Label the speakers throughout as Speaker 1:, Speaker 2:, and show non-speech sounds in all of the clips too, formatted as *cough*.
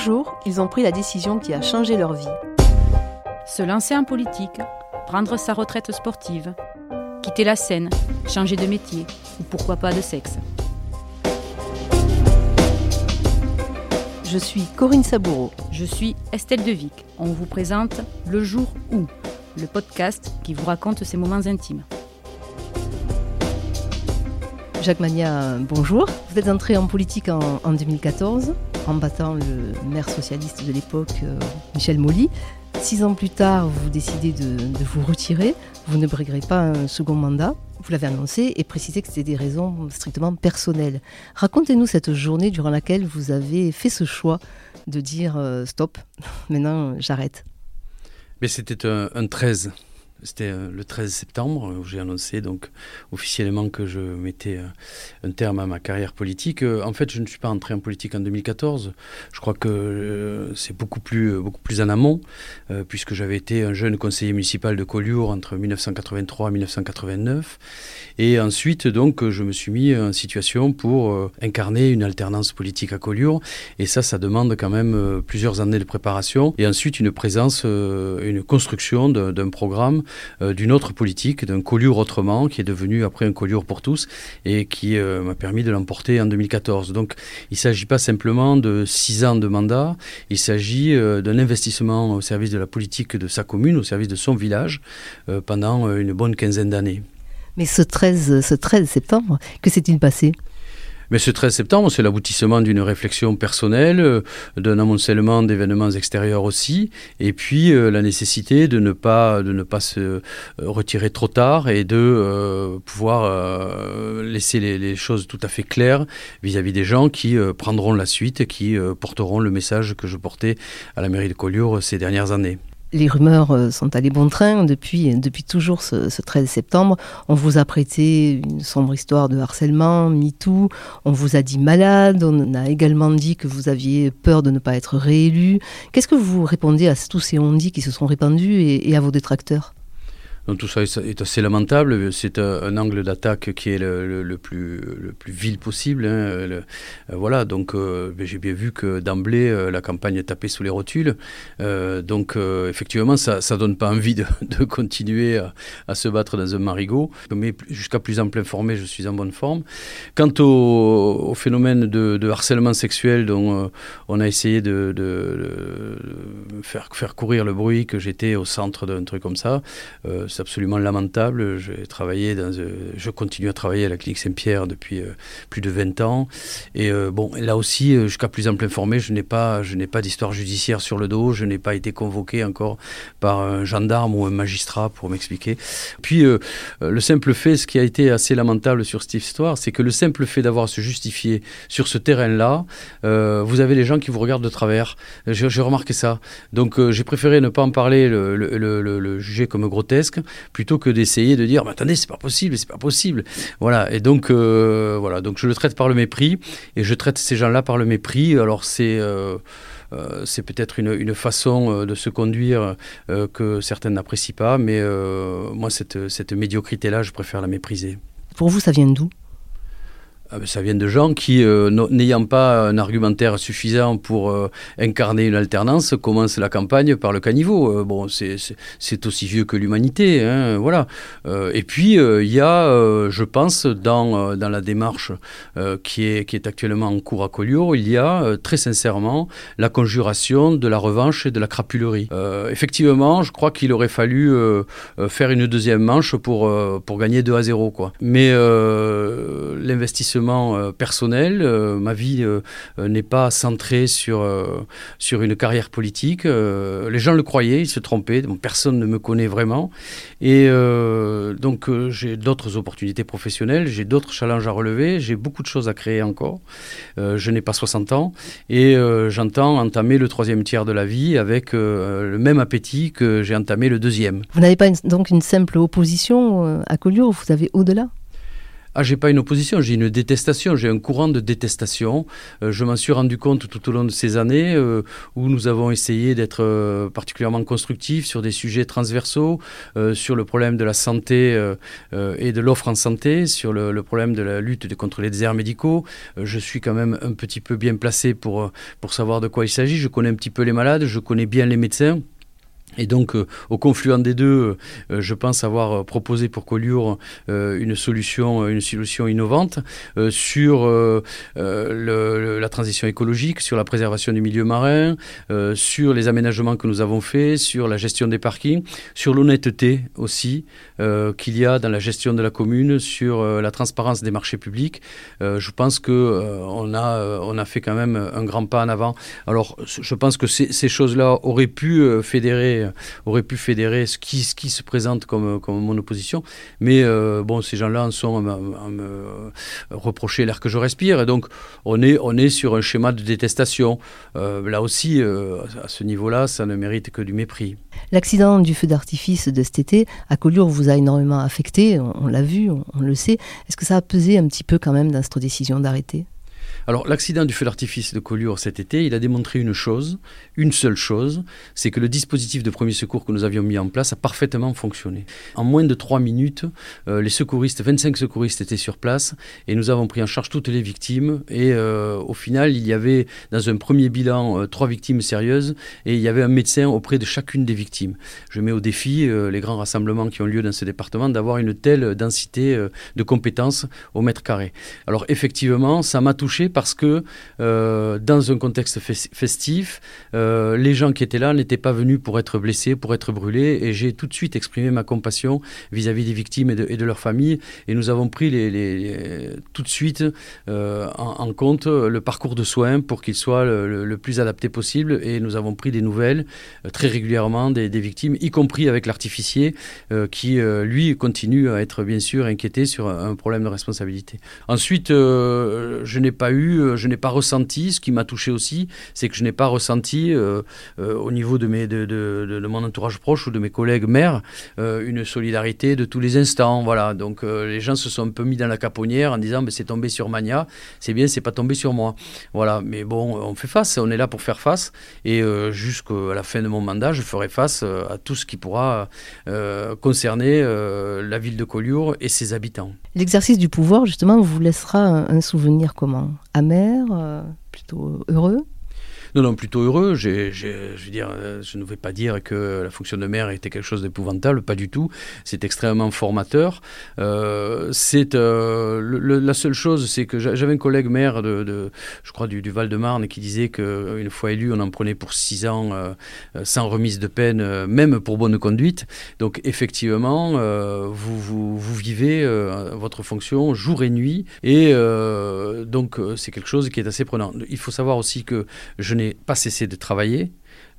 Speaker 1: jour, ils ont pris la décision qui a changé leur vie.
Speaker 2: Se lancer en politique, prendre sa retraite sportive, quitter la scène, changer de métier ou pourquoi pas de sexe.
Speaker 1: Je suis Corinne Saboureau.
Speaker 2: Je suis Estelle Devic. On vous présente Le jour où, le podcast qui vous raconte ces moments intimes.
Speaker 1: Jacques Mania, bonjour. Vous êtes entré en politique en, 2014 en battant le maire socialiste de l'époque, euh, Michel Molly. Six ans plus tard, vous décidez de, vous retirer. Vous ne briguerez pas un second mandat. Vous l'avez annoncé et précisé que c'était des raisons strictement personnelles. Racontez-nous cette journée durant laquelle vous avez fait ce choix de dire euh, stop, *laughs* maintenant j'arrête.
Speaker 3: Mais c'était un, un 13 c'était euh, le 13 septembre où j'ai annoncé donc officiellement que je mettais euh, un terme à ma carrière politique. Euh, en fait, je ne suis pas entré en politique en 2014. Je crois que c'est beaucoup plus beaucoup plus en amont puisque j'avais été un jeune conseiller municipal de Collioure entre 1983 et 1989 et ensuite donc je me suis mis en situation pour incarner une alternance politique à Collioure et ça ça demande quand même plusieurs années de préparation et ensuite une présence une construction d'un programme euh, d'une autre politique, d'un collure autrement, qui est devenu après un collure pour tous et qui euh, m'a permis de l'emporter en 2014. Donc il ne s'agit pas simplement de six ans de mandat, il s'agit euh, d'un investissement au service de la politique de sa commune, au service de son village, pendant une bonne quinzaine d'années.
Speaker 1: Mais ce 13, ce 13 septembre, que s'est-il passé?
Speaker 3: Mais ce 13 septembre, c'est l'aboutissement d'une réflexion personnelle, euh, d'un amoncellement d'événements extérieurs aussi, et puis euh, la nécessité de ne pas, de ne pas se euh, retirer trop tard et de pouvoir laisser les, choses tout à fait claires vis-à-vis des gens qui prendront la suite, qui porteront le message que je portais à la mairie de Collioure ces dernières années
Speaker 1: les rumeurs euh, sont allées bon train depuis, depuis toujours ce, 13 septembre. On vous a prêté une sombre histoire de harcèlement, MeToo. On vous a dit malade. On a également dit que vous aviez peur de ne pas être réélu. Qu'est-ce que vous répondez à tous ces on-dit qui se sont répandus et à vos détracteurs?
Speaker 3: Tout ça est assez lamentable. C'est un, angle d'attaque qui est le, plus, vil possible. Hein. Euh, voilà, donc euh, ben, j'ai bien vu que d'emblée, euh, la campagne tapait sous les rotules. donc effectivement, ça ne donne pas envie de, *laughs* continuer à, se battre dans un marigot. Mais jusqu'à plus ample informé, je suis en bonne forme. Quant au, phénomène de, harcèlement sexuel dont on a essayé de, faire, faire courir le bruit que j'étais au centre d'un truc comme ça, absolument lamentable. J'ai travaillé euh, je continue à travailler à la clinique Saint-Pierre depuis euh, plus de 20 ans. Et euh, bon, là aussi, jusqu'à plus ample informé, je n'ai pas, je n'ai pas d'histoire judiciaire sur le dos. Je n'ai pas été convoqué encore par un gendarme ou un magistrat pour m'expliquer. Puis le simple fait, ce qui a été assez lamentable sur cette histoire, c'est que le simple fait d'avoir à se justifier sur ce terrain-là, vous avez les gens qui vous regardent de travers. J'ai remarqué ça. Donc j'ai préféré ne pas en parler, le, le, le, le juger comme grotesque plutôt que d'essayer de dire, mais attendez, c'est pas possible, c'est pas possible. Voilà. Et donc, euh, voilà. Donc, je le traite par le mépris et je traite ces gens-là par le mépris. Alors, c'est euh, euh, c'est peut-être une, une, façon de se conduire que certains n'apprécient pas, mais moi, cette, cette médiocrité-là, je préfère la mépriser.
Speaker 1: Pour vous, ça vient d'où?
Speaker 3: Ça vient de gens qui, euh, n'ayant pas un argumentaire suffisant pour euh, incarner une alternance, commencent la campagne par le caniveau. Euh, bon, c'est aussi vieux que l'humanité, hein, voilà. et puis, il y a, je pense, dans, dans la démarche qui, est, qui est actuellement en cours à Collioure, il y a très sincèrement la conjuration de la revanche et de la crapulerie. effectivement, je crois qu'il aurait fallu faire une deuxième manche pour, pour gagner 2 à 0, quoi. Mais l'investissement euh, personnel. Euh, ma vie euh, n'est pas centrée sur, sur une carrière politique. les gens le croyaient, ils se trompaient. personne ne me connaît vraiment. Et donc, j'ai d'autres opportunités professionnelles, j'ai d'autres challenges à relever, j'ai beaucoup de choses à créer encore. je n'ai pas 60 ans et j'entends entamer le troisième tiers de la vie avec le même appétit que j'ai entamé le deuxième.
Speaker 1: Vous n'avez pas donc une simple opposition à Collioure, vous avez au-delà?
Speaker 3: Ah, j'ai pas une opposition, j'ai une détestation, j'ai un courant de détestation. Euh, je m'en suis rendu compte tout au long de ces années euh, où nous avons essayé d'être euh, particulièrement constructifs sur des sujets transversaux, sur le problème de la santé et de l'offre en santé, sur le, problème de la lutte contre les déserts médicaux. je suis quand même un petit peu bien placé pour, pour savoir de quoi il s'agit. Je connais un petit peu les malades, je connais bien les médecins. Et donc, euh, au confluent des deux, euh, je pense avoir proposé pour Collioure euh, une, solution, une solution innovante sur la transition écologique, sur la préservation du milieu marin, sur les aménagements que nous avons faits, sur la gestion des parkings, sur l'honnêteté aussi qu'il y a dans la gestion de la commune, sur la transparence des marchés publics. je pense qu'on on a, on a fait quand même un grand pas en avant. Alors, je pense que ces choses-là auraient pu fédérer euh, aurait pu fédérer ce qui, se présente comme, mon opposition. Mais euh, bon, ces gens-là en sont à, me reprocher l'air que je respire. Et donc, on est, on est sur un schéma de détestation. Euh, là aussi, à ce niveau-là, ça ne mérite que du mépris.
Speaker 1: L'accident du feu d'artifice de cet été à Collioure vous a énormément affecté, on, l'a vu, on, on, le sait. Est-ce que ça a pesé un petit peu quand même dans cette décision d'arrêter?
Speaker 3: Alors, l'accident du feu d'artifice de Collioure cet été, il a démontré une chose, une seule chose, c'est que le dispositif de premier secours que nous avions mis en place a parfaitement fonctionné. En moins de trois minutes, euh, les secouristes, 25 secouristes étaient sur place et nous avons pris en charge toutes les victimes. Et euh, au final, il y avait dans un premier bilan euh, trois victimes sérieuses et il y avait un médecin auprès de chacune des victimes. Je mets au défi les grands rassemblements qui ont lieu dans ce département d'avoir une telle densité de compétences au mètre carré. Alors effectivement, ça m'a touché parce que euh, dans un contexte festif, euh, les gens qui étaient là n'étaient pas venus pour être blessés, pour être brûlés, et j'ai tout de suite exprimé ma compassion vis-à-vis des victimes et de, leurs familles, et nous avons pris tout de suite euh, en, compte le parcours de soins pour qu'il soit le, plus adapté possible, et nous avons pris des nouvelles très régulièrement des, des, victimes, y compris avec l'artificier, qui lui continue à être bien sûr inquiété sur un problème de responsabilité. Ensuite, je n'ai pas eu euh, je n'ai pas ressenti, ce qui m'a touché aussi, c'est que je n'ai pas ressenti euh, euh, au niveau de, mon entourage proche ou de mes collègues maires une solidarité de tous les instants. Voilà, donc les gens se sont un peu mis dans la caponnière en disant c'est tombé sur Mania, c'est bien, c'est pas tombé sur moi. Voilà, mais bon, on fait face, on est là pour faire face et jusqu'à la fin de mon mandat, je ferai face à tout ce qui pourra concerner la ville de Collioure et ses habitants.
Speaker 1: L'exercice du pouvoir, justement, vous laissera un souvenir comment? Amer, euh, plutôt heureux
Speaker 3: non, non, plutôt heureux. je veux dire, euh, je ne vais pas dire que la fonction de maire était quelque chose d'épouvantable, pas du tout. C'est extrêmement formateur. Euh, c'est la seule chose, c'est que j'avais un collègue maire je crois, du, Val-de-Marne qui disait qu'une fois élu, on en prenait pour six ans sans remise de peine, même pour bonne conduite. Donc effectivement, vous, vous, vous, vivez votre fonction jour et nuit, et donc c'est quelque chose qui est assez prenant. Il faut savoir aussi que je n'ai pas cessé de travailler.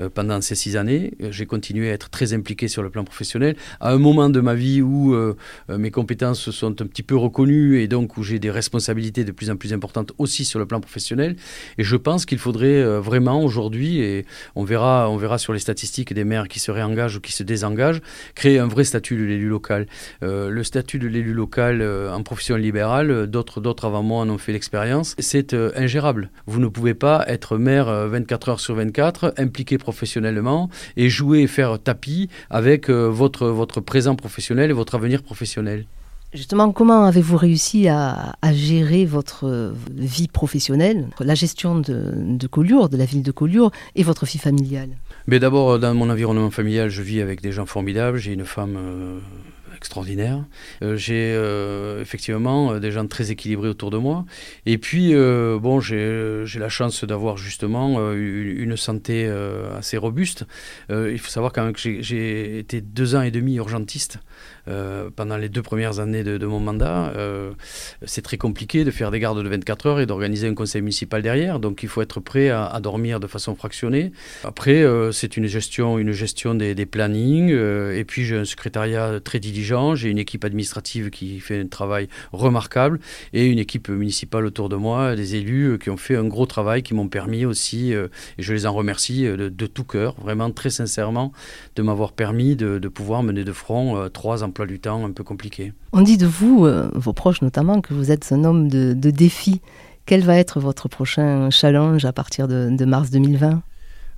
Speaker 3: Euh, pendant ces six années. Euh, j'ai continué à être très impliqué sur le plan professionnel. À un moment de ma vie où euh, mes compétences sont un petit peu reconnues et donc où j'ai des responsabilités de plus en plus importantes aussi sur le plan professionnel. Et je pense qu'il faudrait vraiment aujourd'hui, et on verra, on verra sur les statistiques des maires qui se réengagent ou qui se désengagent, créer un vrai statut de l'élu local. le statut de l'élu local en profession libérale, d'autres, d'autres avant moi en ont fait l'expérience, c'est ingérable. Vous ne pouvez pas être maire 24 heures sur 24, impliqué professionnellement et jouer et faire tapis avec euh, votre, votre présent professionnel et votre avenir professionnel.
Speaker 1: Justement, comment avez-vous réussi à, gérer votre vie professionnelle, la gestion de, de, Collioure, de la ville de Collioure et votre vie familiale?
Speaker 3: Mais d'abord, dans mon environnement familial, je vis avec des gens formidables. J'ai une femme euh, extraordinaire. Euh, j'ai euh, effectivement euh, des gens très équilibrés autour de moi. Et puis, bon, j'ai la chance d'avoir justement une santé assez robuste. il faut savoir quand même que j'ai été deux ans et demi urgentiste. Pendant les deux premières années de, mon mandat. C'est très compliqué de faire des gardes de 24 heures et d'organiser un conseil municipal derrière. Donc il faut être prêt à, dormir de façon fractionnée. Après, c'est une gestion, une gestion des, des plannings. et puis j'ai un secrétariat très diligent j'ai une équipe administrative qui fait un travail remarquable et une équipe municipale autour de moi, des élus qui ont fait un gros travail, qui m'ont permis aussi, et je les en remercie de, tout cœur, vraiment très sincèrement, de m'avoir permis de, pouvoir mener de front trois emplois du temps un peu compliqués.
Speaker 1: On dit de vous, vos proches notamment, que vous êtes un homme de, défis. Quel va être votre prochain challenge à partir de, mars 2020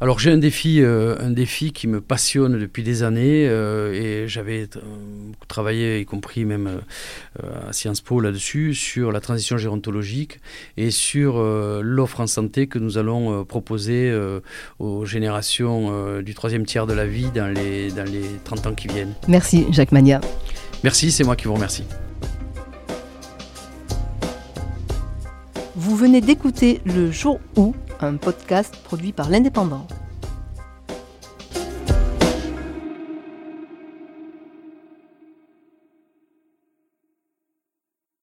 Speaker 3: alors j'ai un défi, euh, un défi qui me passionne depuis des années euh, et j'avais euh, travaillé, y compris même à Sciences Po là-dessus, sur la transition gérontologique et sur l'offre en santé que nous allons proposer aux générations du troisième tiers de la vie dans les, dans les 30 ans qui viennent.
Speaker 1: Merci Jacques Mania.
Speaker 3: Merci, c'est moi qui vous remercie.
Speaker 1: Vous venez d'écouter Le Jour où, un podcast produit par l'Indépendant.